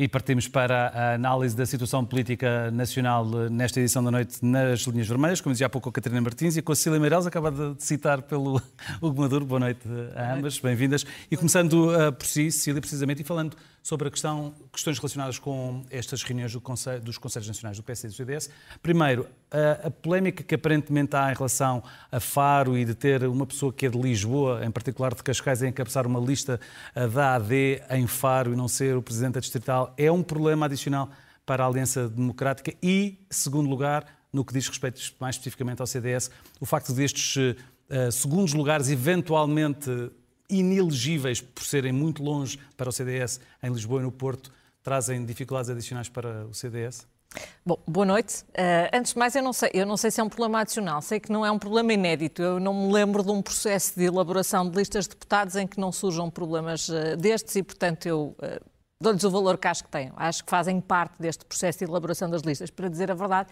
E partimos para a análise da situação política nacional nesta edição da noite nas linhas vermelhas, como dizia há pouco a Catarina Martins e com a Cecília Meireles, acabada de citar pelo Hugo Maduro. Boa noite a ambas, bem-vindas. E começando uh, por si, Cecília, precisamente, e falando sobre a questão, questões relacionadas com estas reuniões do Conselho, dos Conselhos Nacionais do PS e do CDS. Primeiro, a, a, polémica que aparentemente há em relação a Faro e de ter uma pessoa que é de Lisboa, em particular de Cascais, a encabeçar uma lista da AD em Faro e não ser o Presidente da Distrital, é um problema adicional para a Aliança Democrática e, segundo lugar, no que diz respeito mais especificamente ao CDS, o facto destes uh, segundos lugares eventualmente inelegíveis por serem muito longe para o CDS em Lisboa e no Porto, trazem dificuldades adicionais para o CDS? Bom, boa noite. Uh, antes de mais, eu não, sei, eu não sei se é um problema adicional, sei que não é um problema inédito. Eu não me lembro de um processo de elaboração de listas de deputados em que não surjam problemas uh, destes e, portanto, eu uh, dou-lhes o valor que acho que têm. Acho que fazem parte deste processo de elaboração das listas. Para dizer a verdade,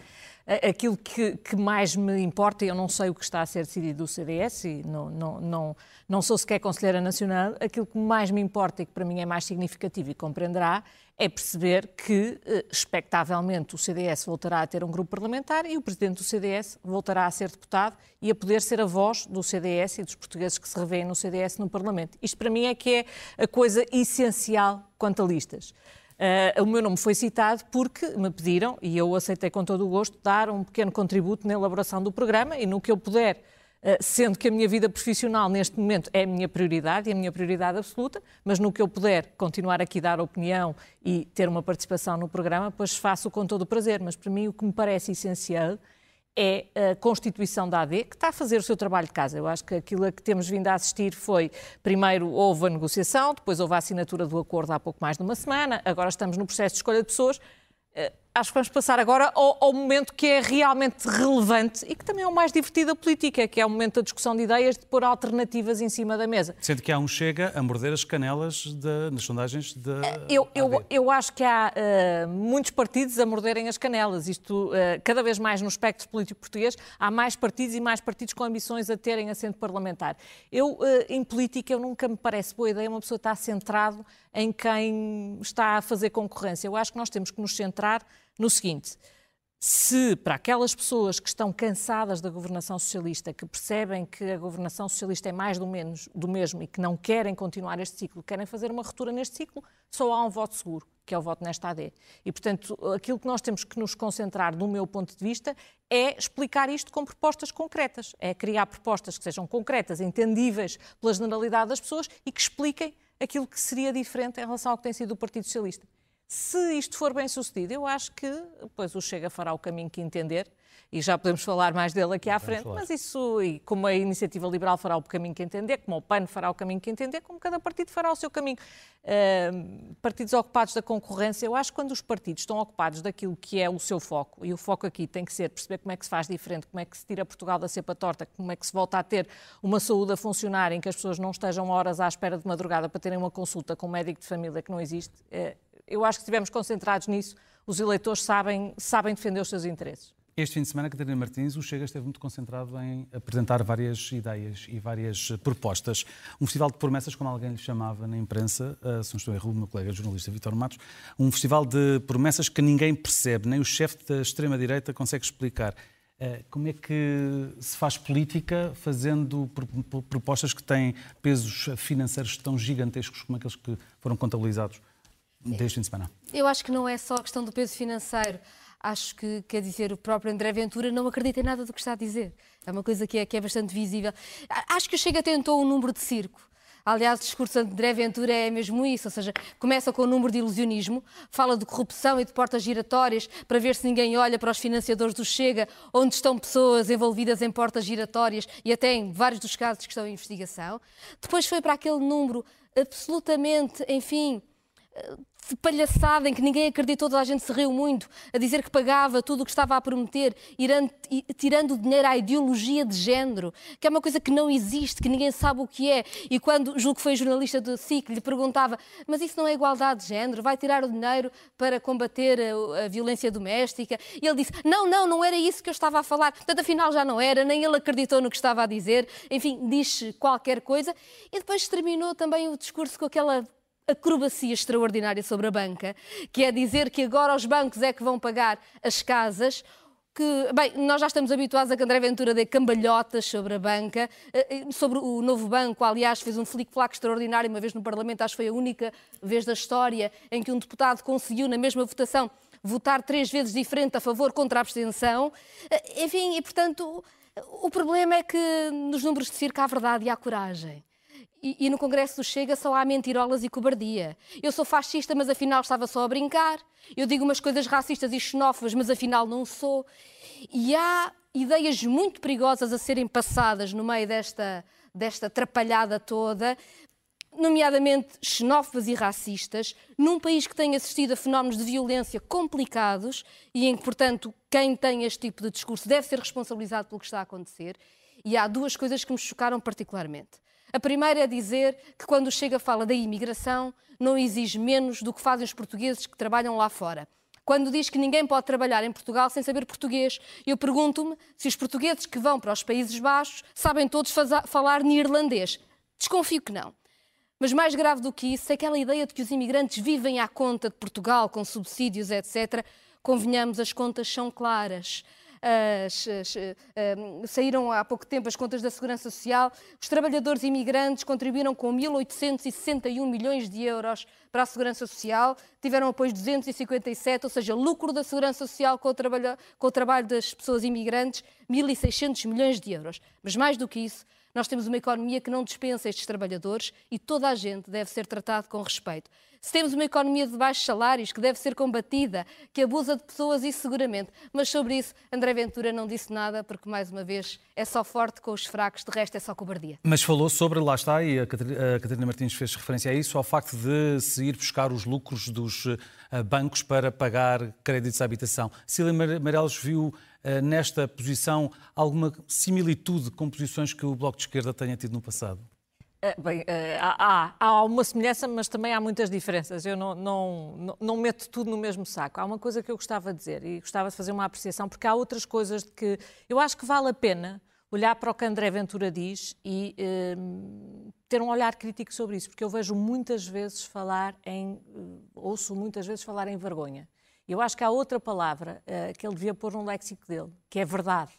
aquilo que, que mais me importa, e eu não sei o que está a ser decidido do CDS e não, não, não, não sou sequer Conselheira Nacional, aquilo que mais me importa e que para mim é mais significativo e compreenderá é perceber que, eh, expectavelmente, o CDS voltará a ter um grupo parlamentar e o Presidente do CDS voltará a ser deputado e a poder ser a voz do CDS e dos portugueses que se revêem no CDS no Parlamento. Isto para mim é que é a coisa essencial quanto a listas. Uh, o meu nome foi citado porque me pediram, e eu aceitei com todo o gosto, dar um pequeno contributo na elaboração do programa e no que eu puder eh, sendo que a minha vida profissional neste momento é a minha prioridade e a minha prioridade absoluta, mas no que eu puder continuar aqui dar opinião e ter uma participação no programa, pois faço com todo o prazer. Mas para mim o que me parece essencial é a constituição da AD, que está a fazer o seu trabalho de casa. Eu acho que aquilo a que temos vindo a assistir foi, primeiro houve a negociação, depois houve a assinatura do acordo há pouco mais de uma semana, agora estamos no processo de escolha de pessoas. Eh, acho que vamos passar agora ao, ao, momento que é realmente relevante e que também é o mais divertido da política, que é o momento da discussão de ideias, de pôr alternativas em cima da mesa. Sendo que há um chega a morder as canelas de, nas sondagens da. Eu, eu, eu acho que há uh, muitos partidos a morderem as canelas. Isto, uh, cada vez mais no espectro político português, há mais partidos e mais partidos com ambições a terem assento parlamentar. Eu, uh, em política, eu nunca me parece boa ideia uma pessoa estar centrado em quem está a fazer concorrência. Eu acho que nós temos que nos centrar no seguinte: se para aquelas pessoas que estão cansadas da governação socialista, que percebem que a governação socialista é mais do, menos, do mesmo e que não querem continuar este ciclo, querem fazer uma ruptura neste ciclo, só há um voto seguro, que é o voto nesta AD. E, portanto, aquilo que nós temos que nos concentrar, do meu ponto de vista, é explicar isto com propostas concretas. É criar propostas que sejam concretas, entendíveis pela generalidade das pessoas e que expliquem aquilo que seria diferente em relação ao que tem sido o Partido Socialista. Se isto for bem sucedido, eu acho que depois o Chega fará o caminho que entender e já podemos falar mais dele aqui à frente, mas isso, e como a Iniciativa Liberal fará o caminho que entender, como o PAN fará o caminho que entender, como cada partido fará o seu caminho. Uh, partidos ocupados da concorrência, eu acho que quando os partidos estão ocupados daquilo que é o seu foco, e o foco aqui tem que ser perceber como é que se faz diferente, como é que se tira Portugal da cepa torta, como é que se volta a ter uma saúde a funcionar em que as pessoas não estejam horas à espera de madrugada para terem uma consulta com um médico de família que não existe, uh, eu acho que se estivermos concentrados nisso, os eleitores sabem, sabem defender os seus interesses. Este fim de semana, Catarina Martins, o Chega esteve muito concentrado em apresentar várias ideias e várias propostas. Um festival de promessas, como alguém lhe chamava na imprensa, uh, se não estou errado, o meu colega jornalista Vitor Matos, um festival de promessas que ninguém percebe, nem o chefe da extrema-direita consegue explicar. Uh, como é que se faz política fazendo propostas que têm pesos financeiros tão gigantescos como aqueles que foram contabilizados desde fim de semana? Eu acho que não é só a questão do peso financeiro acho que, quer dizer, o próprio André Ventura não acredita em nada do que está a dizer. É uma coisa que é, que é bastante visível. Acho que o Chega tentou um número de circo. Aliás, o discurso de André Ventura é mesmo isso, ou seja, começa com o número de ilusionismo, fala de corrupção e de portas giratórias para ver se ninguém olha para os financiadores do Chega, onde estão pessoas envolvidas em portas giratórias e até em vários dos casos que estão em investigação. Depois foi para aquele número absolutamente, enfim, de palhaçada em que ninguém acreditou, toda a gente se riu muito, a dizer que pagava tudo o que estava a prometer, irando, tirando o dinheiro à ideologia de género, que é uma coisa que não existe, que ninguém sabe o que é. E quando, julgo que foi jornalista do SIC, lhe perguntava, mas isso não é igualdade de género? Vai tirar o dinheiro para combater a, a violência doméstica? E ele disse, não, não, não era isso que eu estava a falar. Portanto, afinal já não era, nem ele acreditou no que estava a dizer. Enfim, diz qualquer coisa. E depois terminou também o discurso com aquela acrobacia extraordinária sobre a banca, que é dizer que agora os bancos é que vão pagar as casas. Que, bem, nós já estamos habituados a que André Ventura dê cambalhotas sobre a banca, eh, eh, sobre o novo banco, aliás, fez um flic-flac extraordinário uma vez no Parlamento, acho que foi a única vez da história em que um deputado conseguiu, na mesma votação, votar três vezes diferente a favor contra a abstenção. Eh, enfim, e portanto, o problema é que nos números de circo há verdade e há coragem. E, e, no Congresso do Chega só há mentirolas e cobardia. Eu sou fascista, mas afinal estava só a brincar. Eu digo umas coisas racistas e xenófobas, mas afinal não sou. E há ideias muito perigosas a serem passadas no meio desta, desta atrapalhada toda, nomeadamente xenófobas e racistas, num país que tem assistido a fenómenos de violência complicados e em que, portanto, quem tem este tipo de discurso deve ser responsabilizado pelo que está a acontecer. E há duas coisas que me chocaram particularmente. A primeira é dizer que quando chega fala da imigração, não exige menos do que fazem os portugueses que trabalham lá fora. Quando diz que ninguém pode trabalhar em Portugal sem saber português, eu pergunto-me se os portugueses que vão para os Países Baixos sabem todos falar neerlandês. Desconfio que não. Mas mais grave do que isso é aquela ideia de que os imigrantes vivem à conta de Portugal, com subsídios, etc. Convenhamos, as contas são claras as, as, uh, saíram há pouco tempo as contas da Segurança Social, os trabalhadores imigrantes contribuíram com 1.861 milhões de euros para a Segurança Social, tiveram apoio de 257, ou seja, lucro da Segurança Social com o, trabalho, com o trabalho das pessoas imigrantes, 1.600 milhões de euros. Mas mais do que isso, nós temos uma economia que não dispensa estes trabalhadores e toda a gente deve ser tratado com respeito. Se temos uma economia de baixos salários que deve ser combatida, que abusa de pessoas, isso seguramente. Mas sobre isso, André Ventura não disse nada, porque, mais uma vez, é só forte com os fracos, de resto é só cobardia. Mas falou sobre, lá está, e a Catarina Martins fez referência a isso, ao facto de se ir buscar os lucros dos eh, bancos para pagar créditos à habitação. Cília Meirelles viu nesta posição alguma similitude com posições que o Bloco de Esquerda tenha tido no passado? Eh, bem, eh, há, há, uma semelhança, mas também há muitas diferenças. Eu não, não, não, meto tudo no mesmo saco. Há uma coisa que eu gostava de dizer e gostava de fazer uma apreciação, porque há outras coisas que eu acho que vale a pena olhar para o que André Ventura diz e ter um olhar crítico sobre isso, porque eu vejo muitas vezes falar em, ouço muitas vezes falar em vergonha. Eu acho que há outra palavra uh, que ele devia pôr no léxico dele, que é verdade.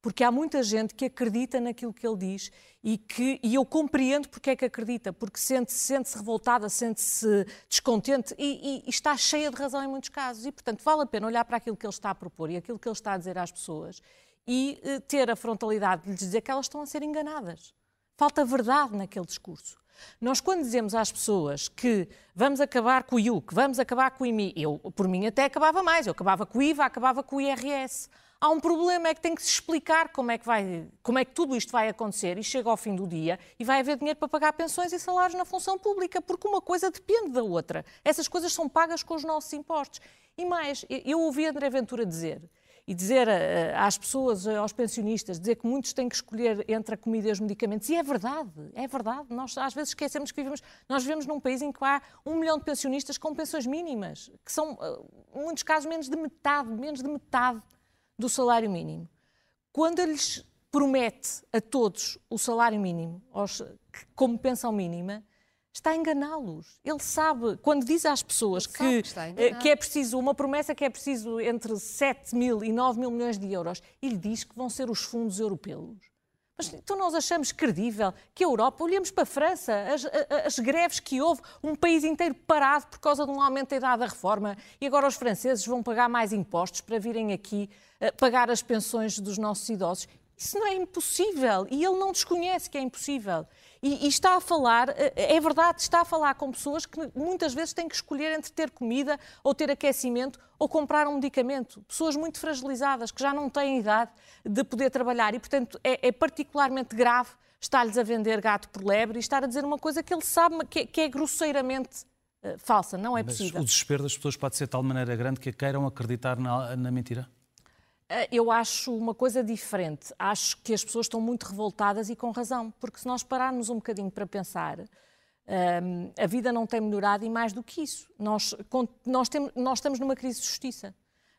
Porque há muita gente que acredita naquilo que ele diz e que e eu compreendo porque é que acredita, porque sente-se sente revoltada, sente-se descontente e, e, e, está cheia de razão em muitos casos. E, portanto, vale a pena olhar para aquilo que ele está a propor e aquilo que ele está a dizer às pessoas e uh, ter a frontalidade de lhes dizer que elas estão a ser enganadas. Falta verdade naquele discurso. Nós, quando dizemos às pessoas que vamos acabar com o IUC, vamos acabar com o IMI, eu, por mim, até acabava mais. Eu acabava com o IVA, acabava com o IRS. Há um problema, é que tem que se explicar como é que, vai, como é que tudo isto vai acontecer e chega ao fim do dia e vai haver dinheiro para pagar pensões e salários na função pública, porque uma coisa depende da outra. Essas coisas são pagas com os nossos impostos. E mais, eu ouvi André Ventura dizer e dizer às pessoas, aos pensionistas, dizer que muitos têm que escolher entre a comida e os medicamentos. E é verdade, é verdade. Nós às vezes esquecemos que vivemos, nós vivemos num país em que há um milhão de pensionistas com pensões mínimas, que são, em muitos casos, menos de metade, menos de metade do salário mínimo. Quando eles promete a todos o salário mínimo, aos, como pensão mínima, está a enganá-los. Ele sabe, quando diz às pessoas que, que, eh, que, é preciso, uma promessa que é preciso entre 7 mil e 9 mil milhões de euros, ele diz que vão ser os fundos europeus. Mas então nós achamos credível que a Europa, olhemos para a França, as, as, greves que houve, um país inteiro parado por causa de um aumento da idade da reforma, e agora os franceses vão pagar mais impostos para virem aqui uh, pagar as pensões dos nossos idosos. Isso não é impossível e ele não desconhece que é impossível. E, e, está a falar, eh, é verdade, está a falar com pessoas que muitas vezes têm que escolher entre ter comida ou ter aquecimento ou comprar um medicamento. Pessoas muito fragilizadas que já não têm idade de poder trabalhar e, portanto, é, é particularmente grave estar-lhes a vender gato por lebre e estar a dizer uma coisa que ele sabe que, que é grosseiramente uh, falsa. Não é Mas possível. o desespero das pessoas pode ser de tal maneira grande que queiram acreditar na, na mentira? Eh, eu acho uma coisa diferente. Acho que as pessoas estão muito revoltadas e com razão, porque se nós pararmos um bocadinho para pensar, um, ehm, a vida não tem melhorado e mais do que isso. Nós, nós, temos, nós estamos numa crise de justiça.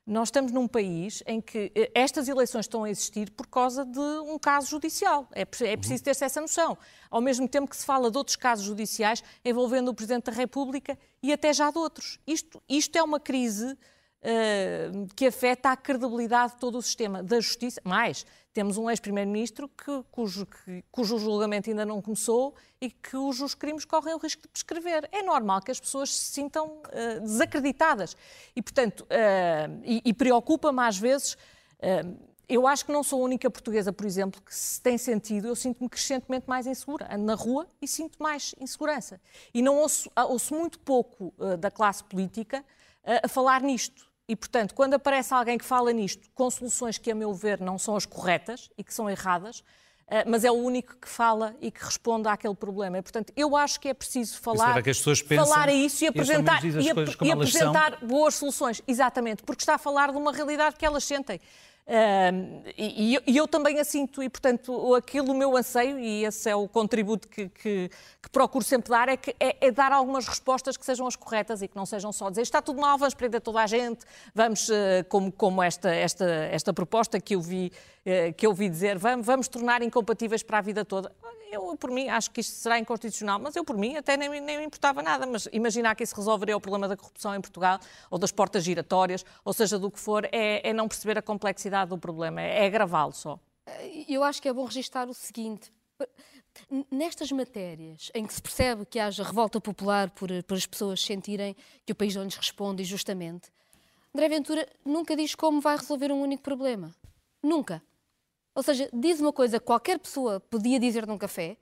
Nós estamos num país em que eh, estas eleições estão a existir por causa de um caso judicial. É, é preciso ter-se essa noção. Ao mesmo tempo que se fala de outros casos judiciais envolvendo o Presidente da República e até já de outros. Isto, isto é uma crise uh, que afeta a credibilidade de todo o sistema da justiça. Mais, temos um ex-primeiro-ministro cujo, cujo julgamento ainda não começou e cujos crimes correm o risco de prescrever. É normal que as pessoas se sintam uh, desacreditadas e, portanto, uh, e, e preocupa-me às vezes. eu acho que não sou a única portuguesa, por exemplo, que se tem sentido, eu sinto-me crescentemente mais insegura. Ando na rua e sinto mais insegurança. E não ouço, ouço muito pouco da classe política a falar nisto. E, portanto, quando aparece alguém que fala nisto com soluções que, a meu ver, não são as corretas e que são erradas, eh, mas é o único que fala e que responde àquele problema. E, portanto, eu acho que é preciso falar, falar a isso e apresentar, e, e apresentar boas soluções. Exatamente, porque está a falar de uma realidade que elas sentem. Uh, e, e, eu também a sinto, e portanto, aquilo, o meu anseio, e esse é o contributo que, que, que procuro sempre dar, é, que, é, é, dar algumas respostas que sejam as corretas e que não sejam só dizer está tudo mal, vamos prender toda a gente, vamos, uh, como, como esta, esta, esta proposta que eu vi, que eu vi dizer, vamos, vamos tornar incompatíveis para a vida toda eu, por mim, acho que isto será inconstitucional, mas eu, por mim, até nem, nem me importava nada. Mas imaginar que isso resolveria o problema da corrupção em Portugal, ou das portas giratórias, ou seja, do que for, é, é não perceber a complexidade do problema, é, é agravá-lo só. Eu acho que é bom registrar o seguinte. Nestas matérias em que se percebe que haja revolta popular por, por as pessoas sentirem que o país não lhes responde injustamente, André Ventura nunca diz como vai resolver um único problema. Nunca. Ou seja, diz uma coisa que qualquer pessoa podia dizer num café,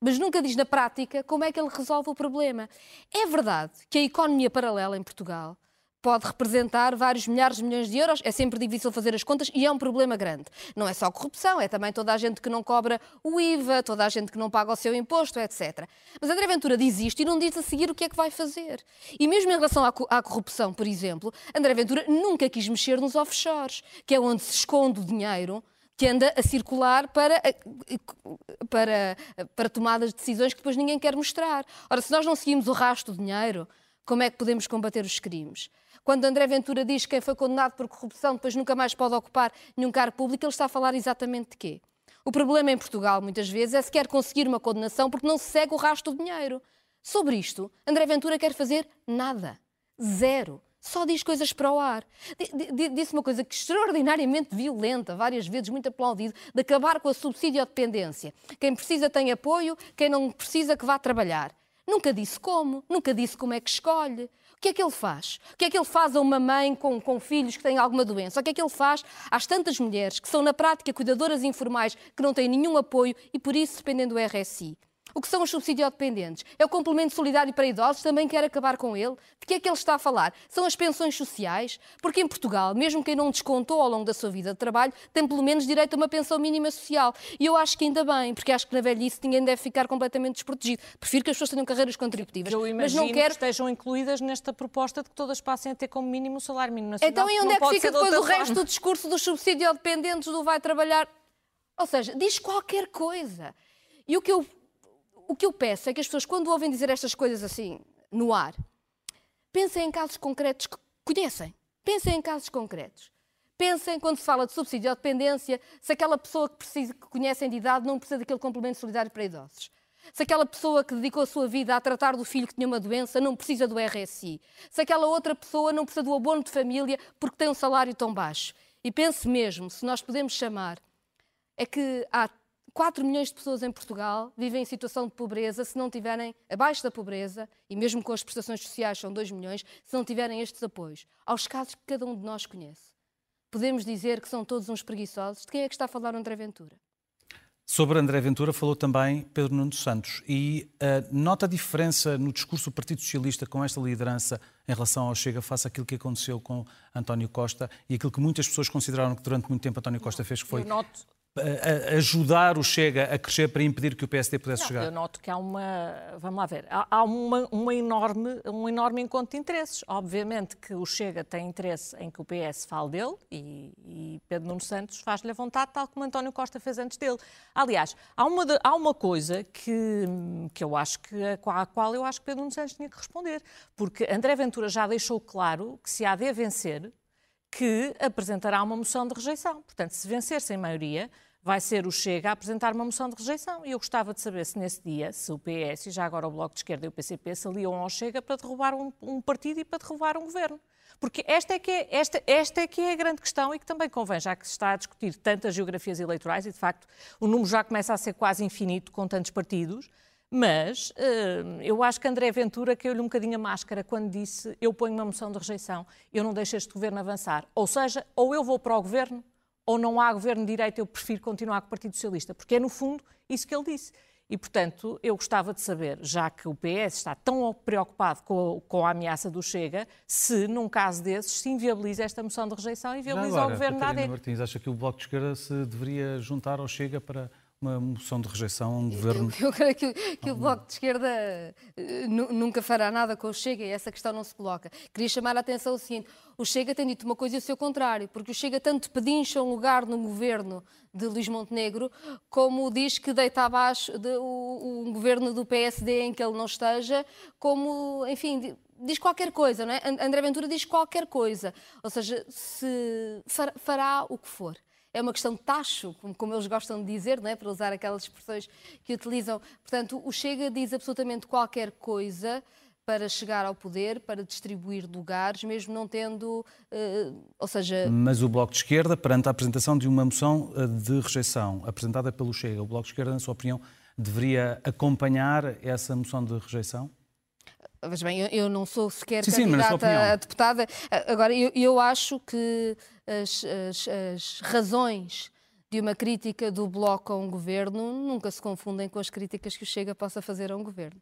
mas nunca diz na prática como é que ele resolve o problema. É verdade que a economia paralela em Portugal pode representar vários milhares de milhões de euros. É sempre difícil fazer as contas e é um problema grande. Não é só corrupção, é também toda a gente que não cobra o IVA, toda a gente que não paga o seu imposto, etc. Mas André Ventura diz isto e não diz a seguir o que é que vai fazer. E mesmo em relação à corrupção, por exemplo, André Ventura nunca quis mexer nos offshores, que é onde se esconde o dinheiro que anda a circular para, para, para tomadas de decisões que depois ninguém quer mostrar. Ora, se nós não seguimos o rastro do dinheiro, como é que podemos combater os crimes? Quando André Ventura diz que quem foi condenado por corrupção depois nunca mais pode ocupar nenhum cargo público, ele está a falar exatamente de quê? O problema em Portugal, muitas vezes, é se quer conseguir uma condenação porque não se segue o rastro do dinheiro. Sobre isto, André Ventura quer fazer nada. Zero só diz coisas para o ar. Disse uma coisa extraordinariamente violenta, várias vezes muito aplaudido, de acabar com a subsídio-dependência. Quem precisa tem apoio, quem não precisa que vá trabalhar. Nunca disse como, nunca disse como é que escolhe. O que é que ele faz? O que é que ele faz a uma mãe com, com filhos que têm alguma doença? O que é que ele faz às tantas mulheres que são, na prática, cuidadoras informais, que não têm nenhum apoio e, por isso, dependem do RSI? O que são os subsídio-dependentes? É o complemento solidário para idosos? Também quer acabar com ele? De que é que ele está a falar? São as pensões sociais? Porque em Portugal, mesmo quem não descontou ao longo da sua vida de trabalho, tem pelo menos direito a uma pensão mínima social. E eu acho que ainda bem, porque acho que na velhice ninguém deve ficar completamente desprotegido. Prefiro que as pessoas tenham carreiras contributivas. Eu mas não quero que estejam incluídas nesta proposta de que todas passem a ter como mínimo o salário mínimo nacional. Então, e onde é que fica depois o resto do discurso dos subsídio-dependentes do vai trabalhar? Ou seja, diz qualquer coisa. E o que eu o que eu peço é que as pessoas, quando ouvem dizer estas coisas assim, no ar, pensem em casos concretos que conhecem. Pensem em casos concretos. Pensem, quando se fala de subsídio ou dependência, se aquela pessoa que, precisa, que conhecem de idade não precisa daquele complemento solidário para idosos. Se aquela pessoa que dedicou a sua vida a tratar do filho que tinha uma doença não precisa do RSI. Se aquela outra pessoa não precisa do abono de família porque tem um salário tão baixo. E pense mesmo, se nós podemos chamar, é que há 4 milhões de pessoas em Portugal vivem em situação de pobreza se não tiverem, abaixo da pobreza, e mesmo com as prestações sociais são 2 milhões, se não tiverem estes apoios, aos casos que cada um de nós conhece. podemos dizer que são todos uns preguiçosos? De quem é que está a falar André Ventura? Sobre André Ventura falou também Pedro Nuno Santos e uh, nota a diferença no discurso do Partido Socialista com esta liderança em relação ao Chega face àquilo que aconteceu com António Costa e aquilo que muitas pessoas consideraram que durante muito tempo António Costa fez, que foi noto, ajudar o Chega a crescer para impedir que o PSD pudesse não, chegar? Eu noto que há uma, vamos lá ver, há, uma, uma, enorme, um enorme encontro de interesses. Obviamente que o Chega tem interesse em que o PS fale dele e, e Pedro Nuno Santos faz-lhe a vontade, tal como António Costa fez antes dele. Aliás, há uma, há uma coisa que, que eu acho que, à qual eu acho que Pedro Nuno Santos tinha que responder, porque André Ventura já deixou claro que se há de vencer, que apresentará uma moção de rejeição. Portanto, se vencer sem maioria, vai ser o Chega a apresentar uma moção de rejeição. E eu gostava de saber se nesse dia, se o PS e já agora o Bloco de Esquerda e o PCP se aliam ao Chega para derrubar um, um partido e para derrubar um governo. Porque esta é, que é, esta, esta é que é a grande questão e que também convém, já que se está a discutir tantas geografias eleitorais e, de facto, o número já começa a ser quase infinito com tantos partidos, mas uh, eu acho que André Ventura caiu-lhe um bocadinho a máscara quando disse eu ponho uma moção de rejeição, eu não deixo este governo avançar. Ou seja, ou eu vou para o governo ou não há governo de direita, eu prefiro continuar com o Partido Socialista, porque é, no fundo, isso que ele disse. E, portanto, eu gostava de saber, já que o PS está tão preocupado com, com a ameaça do Chega, se, num caso desses, se inviabiliza esta moção de rejeição e inviabiliza agora, o governo Catarina da AD. Martins, acha que o Bloco de Esquerda se deveria juntar ao Chega para uma moção de rejeição a um governo. Eu, eu creio que, que, o Bloco de Esquerda uh, nunca fará nada com o Chega e essa questão não se coloca. Queria chamar a atenção o seguinte: o Chega tem dito uma coisa e o seu contrário, porque o Chega tanto pedincha um lugar no governo de Luís Montenegro, como diz que deita abaixo de, o, um governo do PSD em que ele não esteja, como, enfim, diz qualquer coisa, não é? André Ventura diz qualquer coisa. Ou seja, se fará o que for é uma questão de tacho, como, como eles gostam de dizer, não é? para usar aquelas expressões que utilizam. Portanto, o Chega diz absolutamente qualquer coisa para chegar ao poder, para distribuir lugares, mesmo não tendo, uh, ou seja... Mas o Bloco de Esquerda, perante a apresentação de uma moção eh, de rejeição apresentada pelo Chega, o Bloco de Esquerda, na sua opinião, deveria acompanhar essa moção de rejeição? Mas bem, eu, eu, não sou sequer sim, candidata sim, a deputada. Agora, eu, eu acho que as, as, as, razões de uma crítica do Bloco a um governo nunca se confundem com as críticas que o Chega possa fazer a um governo.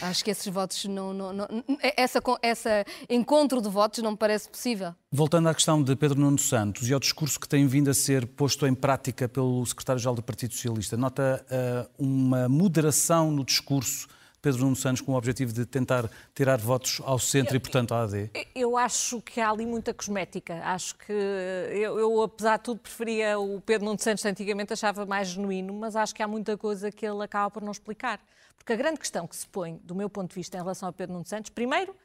Acho que esses votos não. não, não essa, essa encontro de votos não me parece possível. Voltando à questão de Pedro Nuno Santos e ao discurso que tem vindo a ser posto em prática pelo secretário-geral do Partido Socialista, nota uh, uma moderação no discurso Pedro Nuno Santos com o objetivo de tentar tirar votos ao centro eu, e, portanto, à AD? Eu acho que há ali muita cosmética. Acho que eu, eu, apesar de tudo, preferia o Pedro Nuno Santos, antigamente achava mais genuíno, mas acho que há muita coisa que ele acaba por não explicar. Porque a grande questão que se põe, do meu ponto de vista, em relação a Pedro Nuno Santos, primeiro,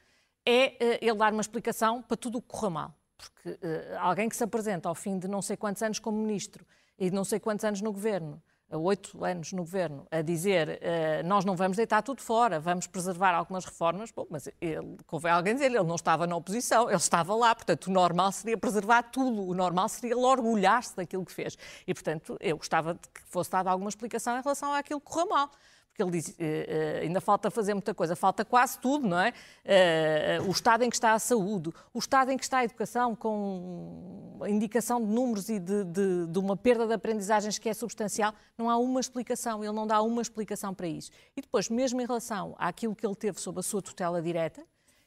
é uh, ele dar uma explicação para tudo o que corra mal. Porque uh, alguém que se apresenta ao fim de não sei quantos anos como ministro e de não sei quantos anos no governo oito anos no governo, a dizer uh, nós não vamos deitar tudo fora, vamos preservar algumas reformas, bom, mas ele, convém alguém dizer, ele não estava na oposição, ele estava lá, portanto o normal seria preservar tudo, o normal seria ele orgulhar-se daquilo que fez. E, portanto, eu gostava de que fosse dada alguma explicação em relação àquilo que correu mal porque ele diz, uh, uh, ainda falta fazer muita coisa, falta quase tudo, não é? Uh, o estado em que está a saúde, o estado em que está a educação, com indicação de números e de, de, de, uma perda de aprendizagens que é substancial, não há uma explicação, ele não dá uma explicação para isso. E depois, mesmo em relação àquilo que ele teve sob a sua tutela direta,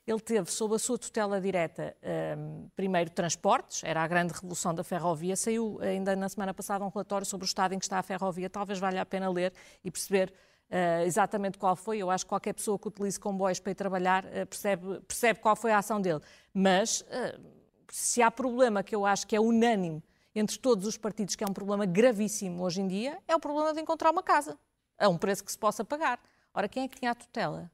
ele teve sob a sua tutela direta, um, primeiro, transportes, era a grande revolução da ferrovia. Saiu ainda na semana passada um relatório sobre o estado em que está a ferrovia. Talvez valha a pena ler e perceber uh, exatamente qual foi. Eu acho que qualquer pessoa que utilize comboios para ir trabalhar uh, percebe, percebe qual foi a ação dele. Mas uh, se há problema que eu acho que é unânime entre todos os partidos, que é um problema gravíssimo hoje em dia, é o problema de encontrar uma casa a um preço que se possa pagar. Ora, quem é que tinha a tutela?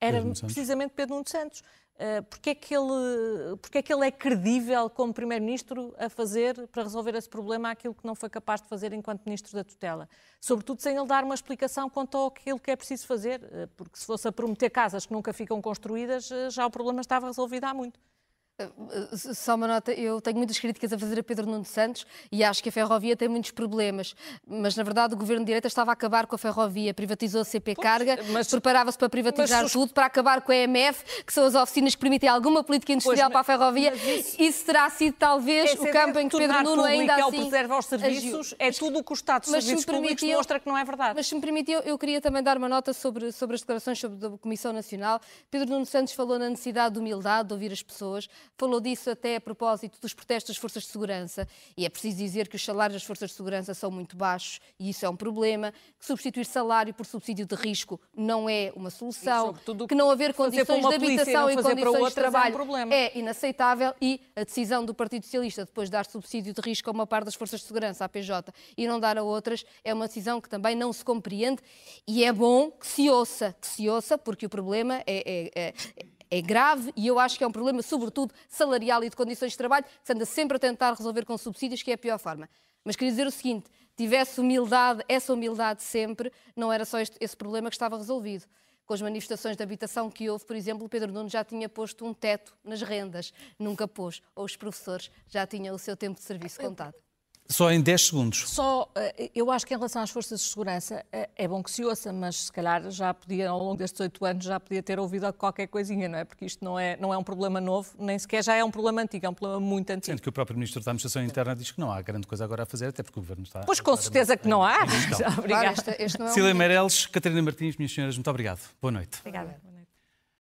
Era precisamente Pedro Nuno Santos. Uh, porque, é que ele, porque é que ele é credível como Primeiro-Ministro a fazer, para resolver esse problema, aquilo que não foi capaz de fazer enquanto Ministro da Tutela? Sobretudo sem ele dar uma explicação quanto àquilo que é preciso fazer, uh, porque se fosse a prometer casas que nunca ficam construídas, uh, já o problema estava resolvido há muito. Só uma nota, eu tenho muitas críticas a fazer a Pedro Nuno Santos e acho que a ferrovia tem muitos problemas, mas na verdade o governo de direita estava a acabar com a ferrovia, privatizou a CP Carga, preparava-se para privatizar mas, tudo, para acabar com a EMF, que são as oficinas que permitem alguma política industrial pois, para a ferrovia. Isso, isso, terá sido talvez o campo em que Pedro Nuno ainda assim... É o preserva os serviços, é tudo o que o Estado de Serviços Públicos mostra que não é verdade. Mas se me permitiu, eu queria também dar uma nota sobre, sobre as declarações sobre a Comissão Nacional. Pedro Nuno Santos falou na necessidade de humildade, de ouvir as pessoas, falou disso até a propósito dos protestos das forças de segurança. E é preciso dizer que os salários das forças de segurança são muito baixos e isso é um problema. Que substituir salário por subsídio de risco não é uma solução. que não haver condições de habitação e condições de trabalho é, é, inaceitável. E a decisão do Partido Socialista depois de dar subsídio de risco a uma parte das forças de segurança, à PJ, e não dar a outras, é uma decisão que também não se compreende e é bom que se ouça, que se ouça, porque o problema é, é, é é grave e eu acho que é um problema, sobretudo, salarial e de condições de trabalho, que se anda sempre a tentar resolver com subsídios, que é a pior forma. Mas queria dizer o seguinte: tivesse humildade, essa humildade sempre, não era só este, esse problema que estava resolvido. Com as manifestações de habitação que houve, por exemplo, o Pedro Nuno já tinha posto um teto nas rendas, nunca pôs, ou os professores já tinham o seu tempo de serviço contado. Só em 10 segundos. Só, eh, eu acho que em relação às forças de segurança eh, é bom que se ouça, mas se calhar já podia, ao longo destes oito anos, já podia ter ouvido qualquer coisinha, não é? Porque isto não é, não é um problema novo, nem sequer já é um problema antigo, é um problema muito antigo. Sendo que o próprio Ministro da Administração Interna diz que não há grande coisa agora a fazer, até porque o Governo está... Pois com certeza que não há. Obrigada. Claro, este, este não é Cília Meireles, Catarina Martins, minhas senhoras, muito obrigado. Boa noite. Obrigada.